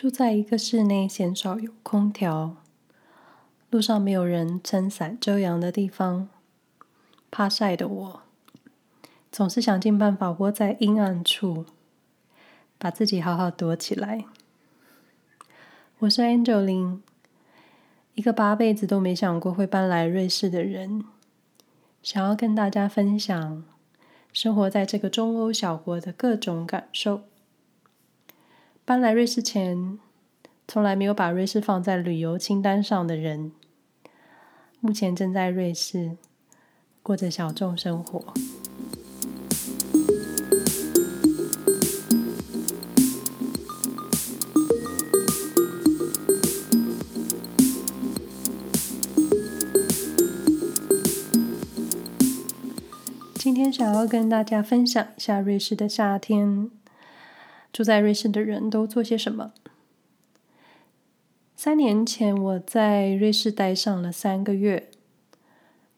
住在一个室内鲜少有空调、路上没有人撑伞遮阳的地方，怕晒的我，总是想尽办法窝在阴暗处，把自己好好躲起来。我是 Angeline，一个八辈子都没想过会搬来瑞士的人，想要跟大家分享生活在这个中欧小国的各种感受。搬来瑞士前，从来没有把瑞士放在旅游清单上的人，目前正在瑞士过着小众生活。今天想要跟大家分享一下瑞士的夏天。住在瑞士的人都做些什么？三年前我在瑞士待上了三个月，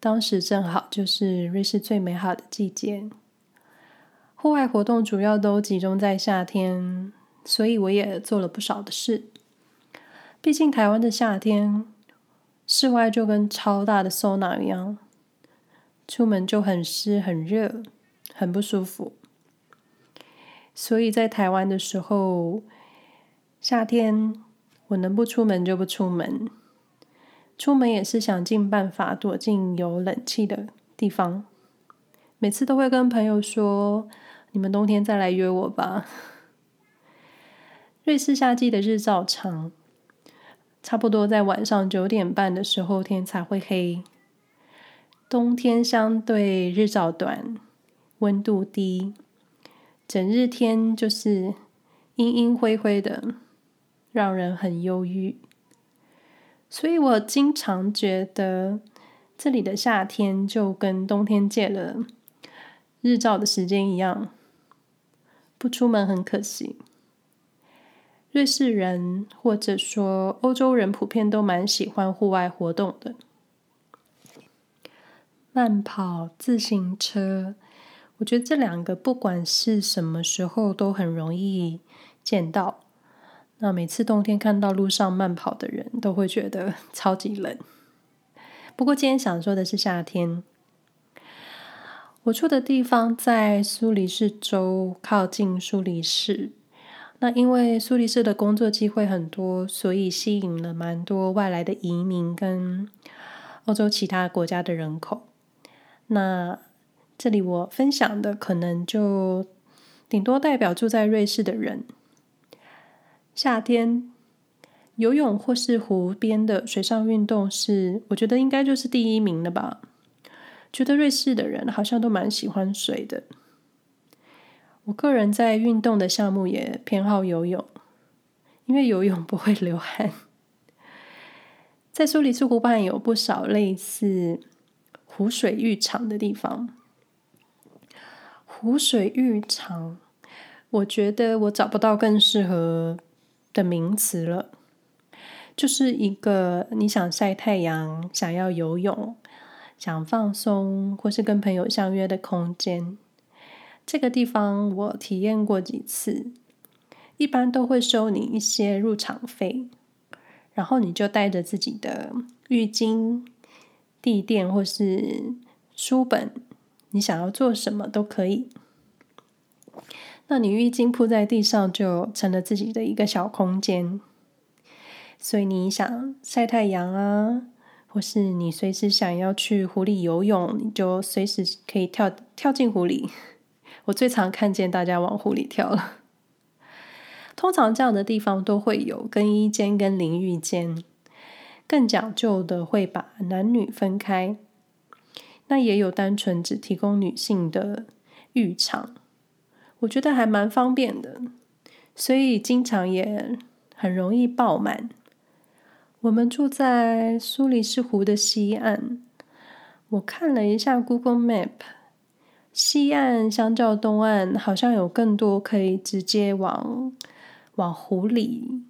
当时正好就是瑞士最美好的季节，户外活动主要都集中在夏天，所以我也做了不少的事。毕竟台湾的夏天，室外就跟超大的桑拿一样，出门就很湿、很热、很不舒服。所以在台湾的时候，夏天我能不出门就不出门，出门也是想尽办法躲进有冷气的地方。每次都会跟朋友说：“你们冬天再来约我吧。”瑞士夏季的日照长，差不多在晚上九点半的时候天才会黑。冬天相对日照短，温度低。整日天就是阴阴灰灰的，让人很忧郁。所以我经常觉得，这里的夏天就跟冬天借了日照的时间一样，不出门很可惜。瑞士人或者说欧洲人普遍都蛮喜欢户外活动的，慢跑、自行车。我觉得这两个不管是什么时候都很容易见到。那每次冬天看到路上慢跑的人都会觉得 超级冷。不过今天想说的是夏天。我住的地方在苏黎世州，靠近苏黎世。那因为苏黎世的工作机会很多，所以吸引了蛮多外来的移民跟欧洲其他国家的人口。那这里我分享的可能就顶多代表住在瑞士的人。夏天游泳或是湖边的水上运动是，我觉得应该就是第一名了吧。觉得瑞士的人好像都蛮喜欢水的。我个人在运动的项目也偏好游泳，因为游泳不会流汗。在苏黎世湖畔有不少类似湖水浴场的地方。湖水浴场，我觉得我找不到更适合的名词了。就是一个你想晒太阳、想要游泳、想放松，或是跟朋友相约的空间。这个地方我体验过几次，一般都会收你一些入场费，然后你就带着自己的浴巾、地垫或是书本。你想要做什么都可以。那你浴巾铺在地上，就成了自己的一个小空间。所以你想晒太阳啊，或是你随时想要去湖里游泳，你就随时可以跳跳进湖里。我最常看见大家往湖里跳了。通常这样的地方都会有更衣间跟淋浴间，更讲究的会把男女分开。那也有单纯只提供女性的浴场，我觉得还蛮方便的，所以经常也很容易爆满。我们住在苏黎世湖的西岸，我看了一下 Google Map，西岸相较东岸好像有更多可以直接往往湖里，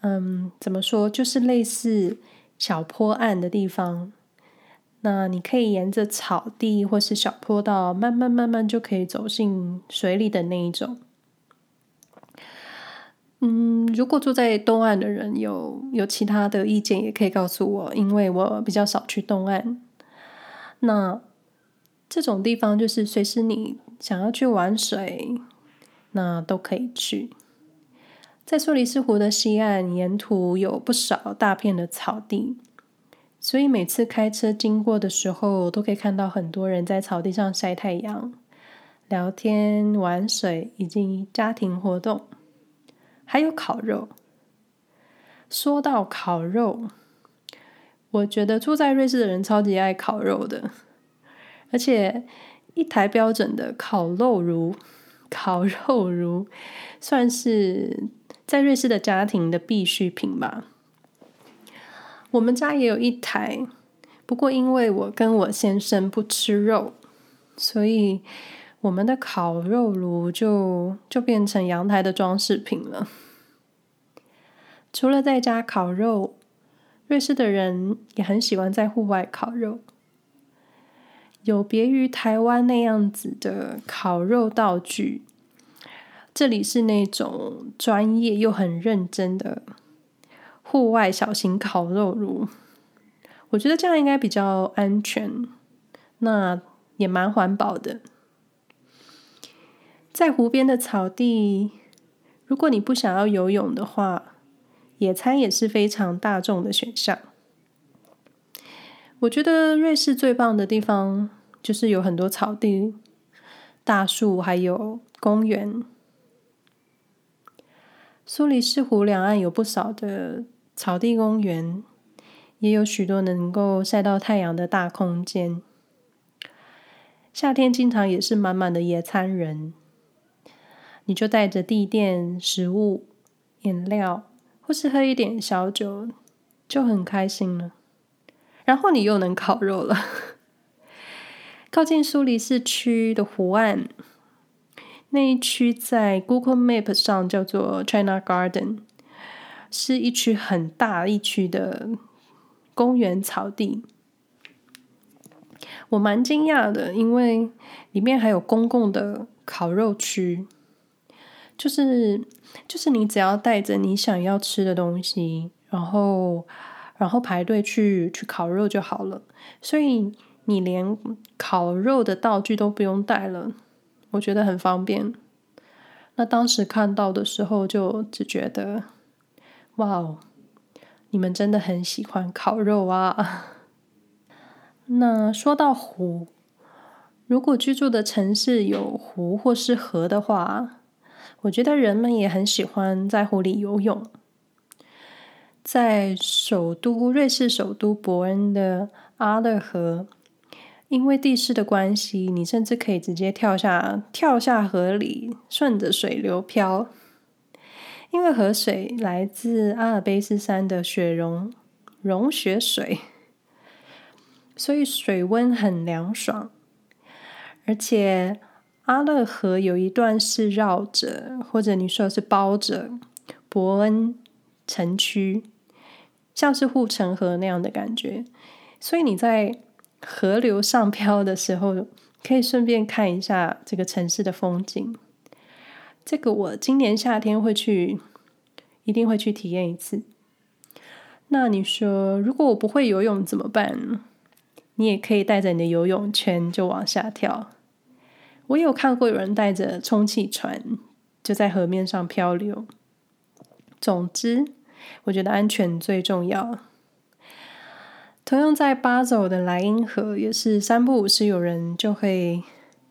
嗯，怎么说，就是类似小坡岸的地方。那你可以沿着草地或是小坡道，慢慢慢慢就可以走进水里的那一种。嗯，如果住在东岸的人有有其他的意见，也可以告诉我，因为我比较少去东岸。那这种地方就是随时你想要去玩水，那都可以去。在苏黎世湖的西岸，沿途有不少大片的草地，所以每次开车经过的时候，都可以看到很多人在草地上晒太阳、聊天、玩水以及家庭活动。还有烤肉。说到烤肉，我觉得住在瑞士的人超级爱烤肉的，而且一台标准的烤肉炉，烤肉炉算是在瑞士的家庭的必需品吧。我们家也有一台，不过因为我跟我先生不吃肉，所以。我们的烤肉炉就就变成阳台的装饰品了。除了在家烤肉，瑞士的人也很喜欢在户外烤肉。有别于台湾那样子的烤肉道具，这里是那种专业又很认真的户外小型烤肉炉。我觉得这样应该比较安全，那也蛮环保的。在湖边的草地，如果你不想要游泳的话，野餐也是非常大众的选项。我觉得瑞士最棒的地方就是有很多草地、大树，还有公园。苏黎世湖两岸有不少的草地公园，也有许多能够晒到太阳的大空间。夏天经常也是满满的野餐人。你就带着地垫、食物、饮料，或是喝一点小酒，就很开心了。然后你又能烤肉了。靠近苏黎世区的湖岸，那一区在 Google Map 上叫做 China Garden，是一区很大一区的公园草地。我蛮惊讶的，因为里面还有公共的烤肉区。就是就是你只要带着你想要吃的东西，然后然后排队去去烤肉就好了。所以你连烤肉的道具都不用带了，我觉得很方便。那当时看到的时候，就只觉得，哇哦，你们真的很喜欢烤肉啊！那说到湖，如果居住的城市有湖或是河的话，我觉得人们也很喜欢在湖里游泳。在首都瑞士首都伯恩的阿勒河，因为地势的关系，你甚至可以直接跳下跳下河里，顺着水流漂。因为河水来自阿尔卑斯山的雪融融雪水，所以水温很凉爽，而且。阿勒河有一段是绕着，或者你说是包着伯恩城区，像是护城河那样的感觉。所以你在河流上漂的时候，可以顺便看一下这个城市的风景。这个我今年夏天会去，一定会去体验一次。那你说，如果我不会游泳怎么办？你也可以带着你的游泳圈就往下跳。我有看过有人带着充气船，就在河面上漂流。总之，我觉得安全最重要。同样在巴走的莱茵河，也是三不五时有人就会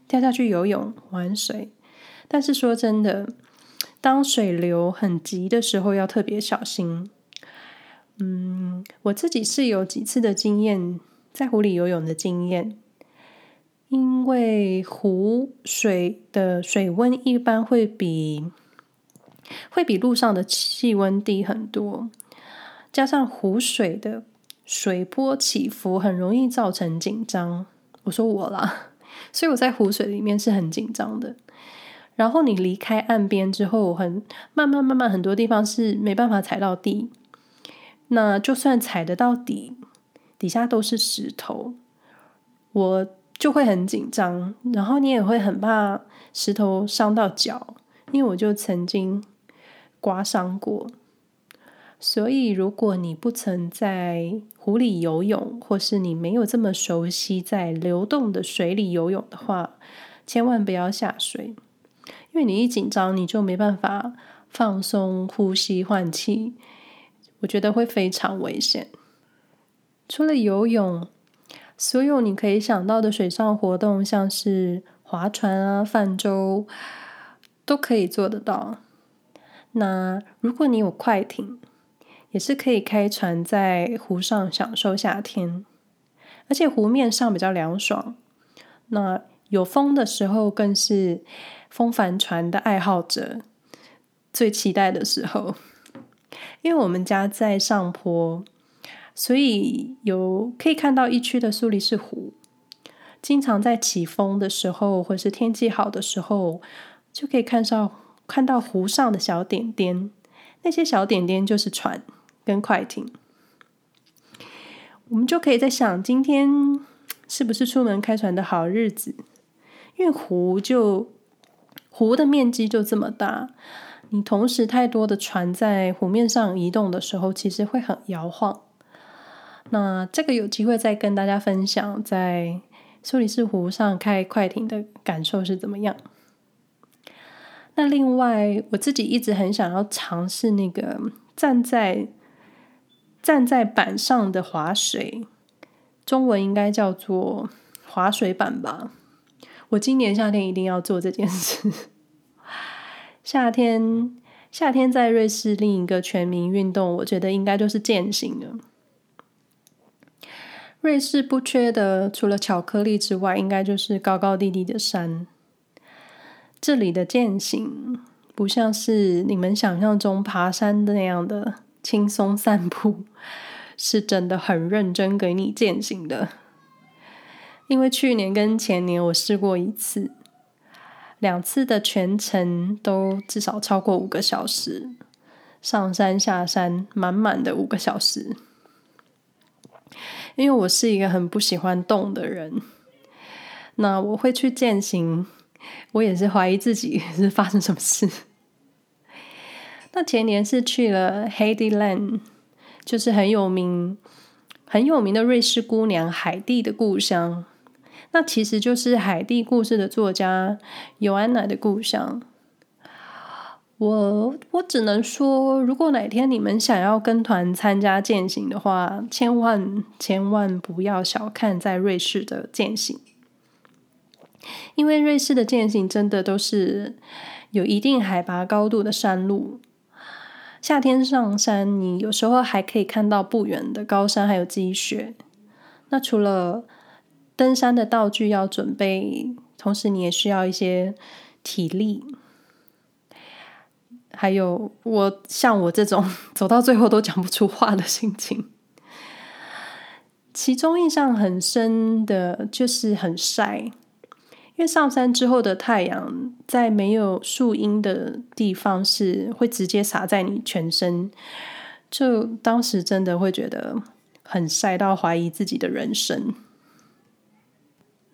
跳下去游泳玩水。但是说真的，当水流很急的时候，要特别小心。嗯，我自己是有几次的经验，在湖里游泳的经验。因为湖水的水温一般会比会比路上的气温低很多，加上湖水的水波起伏，很容易造成紧张。我说我啦，所以我在湖水里面是很紧张的。然后你离开岸边之后，很慢慢慢慢，很多地方是没办法踩到地。那就算踩得到底，底下都是石头。我。就会很紧张，然后你也会很怕石头伤到脚，因为我就曾经刮伤过。所以，如果你不曾在湖里游泳，或是你没有这么熟悉在流动的水里游泳的话，千万不要下水，为你一紧张，你就没办法放松呼吸换气，我觉得会非常危险。除了游泳，所有你可以想到的水上活动，像是划船啊、泛舟，都可以做得到。那如果你有快艇，也是可以开船在湖上享受夏天，而且湖面上比较凉爽。那有风的时候，更是风帆船的爱好者最期待的时候。因为我们家在上坡，所以有可以看到一区的苏黎世湖。经常在起风的时候，或是天气好的时候，就可以看到看到湖上的小点点。那些小点点就是船。跟快艇，我们就可以在想，今天是不是出门开船的好日子？因为湖就湖的面积就这么大，你同时太多的船在湖面上移动的时候，其实会很摇晃。那这个有机会再跟大家分享，在苏黎世湖上开快艇的感受是怎么样。那另外，我自己一直很想要尝试那个站在。站在板上的滑水，中文应该叫做滑水板吧。我今年夏天一定要做这件事。夏天，夏天在瑞士另一个全民运动，我觉得应该就是健行了。瑞士不缺的，除了巧克力之外，应该就是高高低低的山。这里的健行不像是你们想象中爬山的那样的。轻松散步是真的很认真给你健行的，因为去年跟前年我试过一次，两次的全程都至少超过五个小时，上山下山满满的五个小时。因为我是一个很不喜欢动的人，那我会去践行，我也是怀疑自己 是发生什么事。那前年是去了 Heidi Land，就是很有名、很有名的瑞士姑娘海蒂的故乡。那其实就是海蒂故事的作家尤安娜的故乡。我我只能说，如果哪天你们想要跟团参加健行的话，千万千万不要小看在瑞士的健行，因为瑞士的健行真的都是有一定海拔高度的山路。夏天上山，你有时候还可以看到不远的高山，还有积雪。那除了登山的道具要准备，同时你也需要一些体力。还有我像我这种 走到最后都讲不出话的心情。其中印象很深的就是很晒。因为上山之后的太阳，在没有树荫的地方是会直接洒在你全身，就当时真的会觉得很晒到怀疑自己的人生。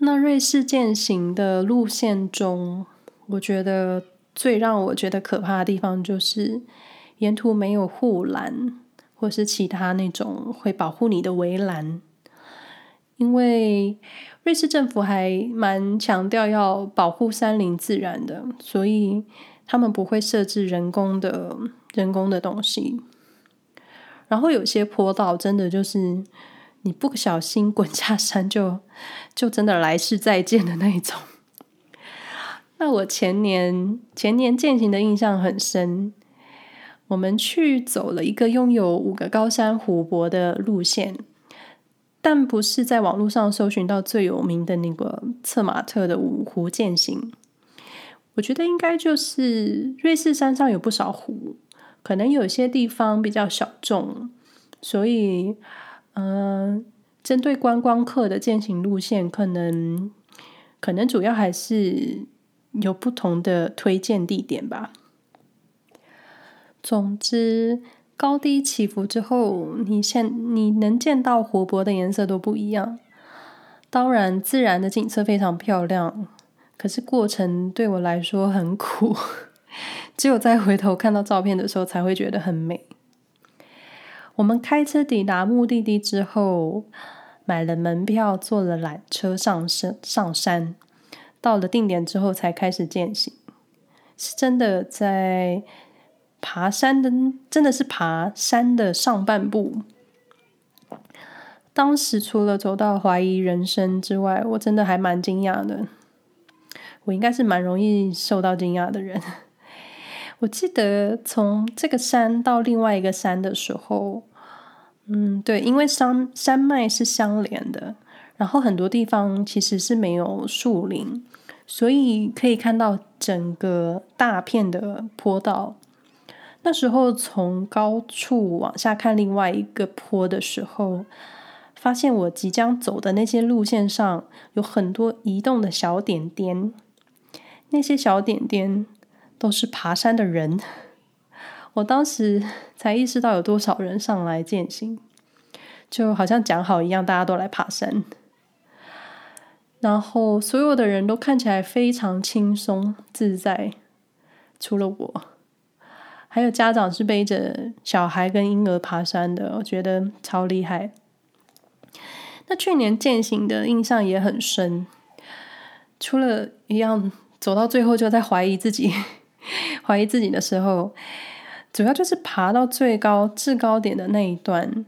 那瑞士健行的路线中，我觉得最让我觉得可怕的地方就是沿途没有护栏，或是其他那种会保护你的围栏，因为。瑞士政府还蛮强调要保护山林自然的，所以他们不会设置人工的人工的东西。然后有些坡道真的就是你不小心滚下山就就真的来世再见的那一种。那我前年前年践行的印象很深，我们去走了一个拥有五个高山湖泊的路线。但不是在网络上搜寻到最有名的那个策马特的五湖践行。我觉得应该就是瑞士山上有不少湖，可能有些地方比较小众，所以，嗯、针对观光客的健行路线，可能可能主要还是有不同的推荐地点吧。总之。高低起伏之后，你现你能见到湖泊的颜色都不一样。当然，自然的景色非常漂亮，可是过程对我来说很苦。只有在回头看到照片的时候，才会觉得很美。我们开车抵达目的地之后，买了门票，坐了缆车上山上山。到了定点之后，才开始践行。是真的在爬山的，真的是爬山的上半部。当时除了走到怀疑人生之外，我真的还蛮惊讶的。我应该是蛮容易受到惊讶的人。我记得从这个山到另外一个山的时候，嗯，对，因为山山脉是相连的，然后很多地方其实是没有树林，所以可以看到整个大片的坡道。那时候从高处往下看另外一个坡的时候，发现我即将走的那些路线上有很多移动的小点点，那些小点点。都是爬山的人，我当时才意识到有多少人上来践行，就好像讲好一样，大家都来爬山。然后所有的人都看起来非常轻松自在，除了我，还有家长是背着小孩跟婴儿爬山的，我觉得超厉害。那去年践行的印象也很深，除了一样走到最后就在怀疑自己。怀疑自己的时候，主要就是爬到最高制高点的那一段，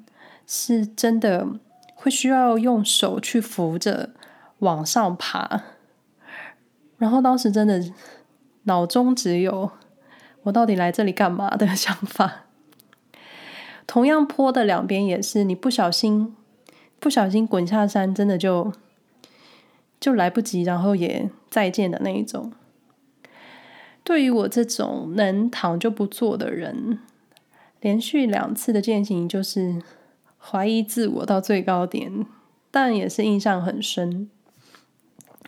是真的会需要用手去扶着往上爬。然后当时真的脑中只有“我到底来这里干嘛”的想法。同样坡的两边也是，你不小心不小心滚下山，真的就就来不及，然后也再见的那一种。对于我这种能躺就不坐的人，连续两次的践行就是怀疑自我到最高点，但也是印象很深。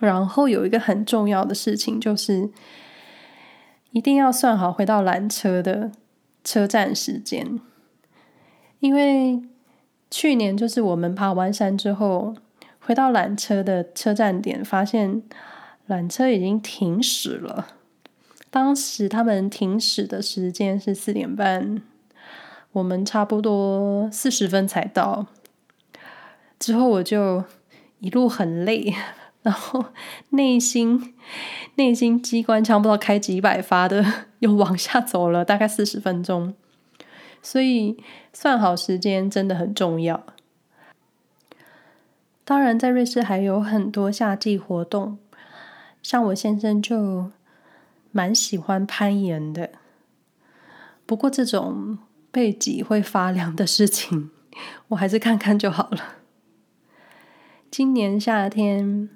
然后有一个很重要的事情，就是一定要算好回到缆车的车站时间，因为去年就是我们爬完山之后，回到缆车的车站点，发现缆车已经停驶了。当时他们停驶的时间是四点半，我们差不多四十分才到。之后我就一路很累，然后内心内心机关枪不知道开几百发的，又往下走了大概四十分钟。所以算好时间真的很重要。当然，在瑞士还有很多夏季活动，像我先生就。蛮喜欢攀岩的，不过这种背脊会发凉的事情，我还是看看就好了。今年夏天，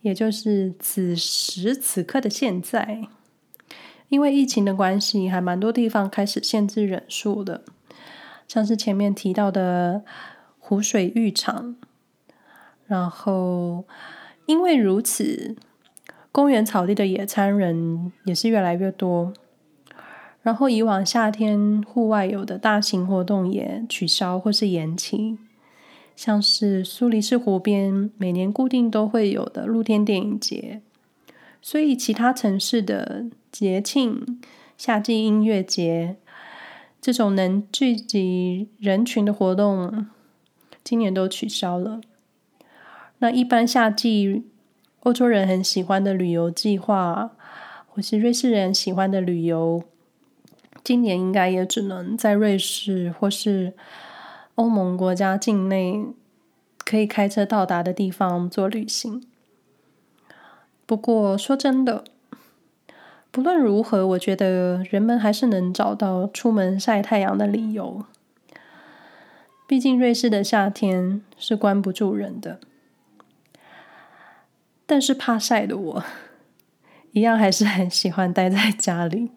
也就是此时此刻的现在，因为疫情的关系，还蛮多地方开始限制人数的，像是前面提到的湖水浴场，然后因为如此。公园草地的野餐人也是越来越多，然后以往夏天户外有的大型活动也取消或是延期，像是苏黎世湖边每年固定都会有的露天电影节，所以其他城市的节庆、夏季音乐节这种能聚集人群的活动，今年都取消了。那一般夏季。欧洲人很喜欢的旅游计划，或是瑞士人喜欢的旅游，今年应该也只能在瑞士或是欧盟国家境内可以开车到达的地方做旅行。不过说真的，不论如何，我觉得人们还是能找到出门晒太阳的理由。毕竟瑞士的夏天是关不住人的。但是怕晒的我，一样还是很喜欢待在家里，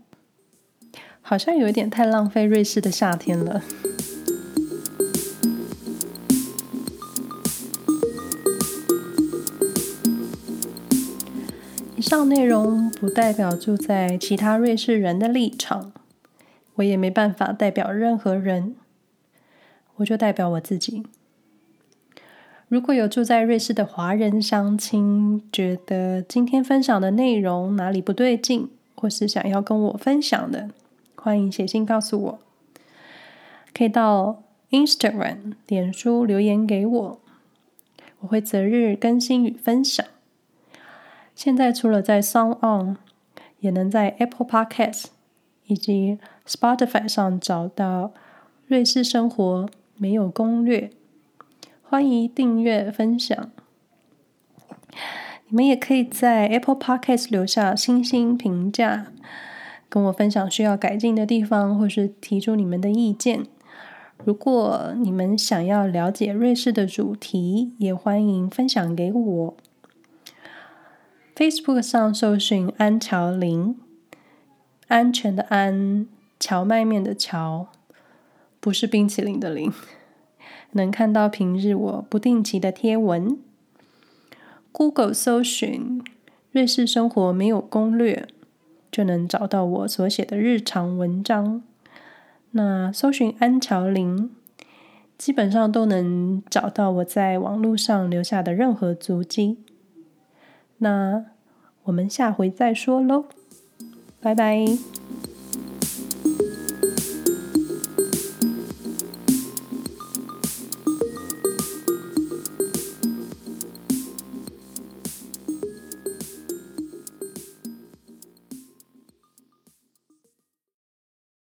好像有一点太浪费瑞士的夏天了。以上内容不代表住在其他瑞士人的立场，我也没办法代表任何人，我就代表我自己。如果有住在瑞士的华人乡亲，觉得今天分享的内容哪里不对劲，或是想要跟我分享的，欢迎写信告诉我。可以到 Instagram、脸书留言给我，我会择日更新与分享。现在除了在 SoundOn，也能在 Apple Podcast 以及 Spotify 上找到瑞士生活没有攻略。欢迎订阅分享。你们也可以在 Apple Podcast 留下星星评价，跟我分享需要改进的地方，或是提出你们的意见。如果你们想要了解瑞士的主题，也欢迎分享给我。Facebook 上搜寻安乔林，安全的安，荞麦面的荞，不是冰淇淋的淋。能看到平日我不定期的贴文。Google 搜寻“瑞士生活没有攻略”，就能找到我所写的日常文章。那搜寻安乔林，基本上都能找到我在网络上留下的任何足迹。那我们下回再说喽，拜拜。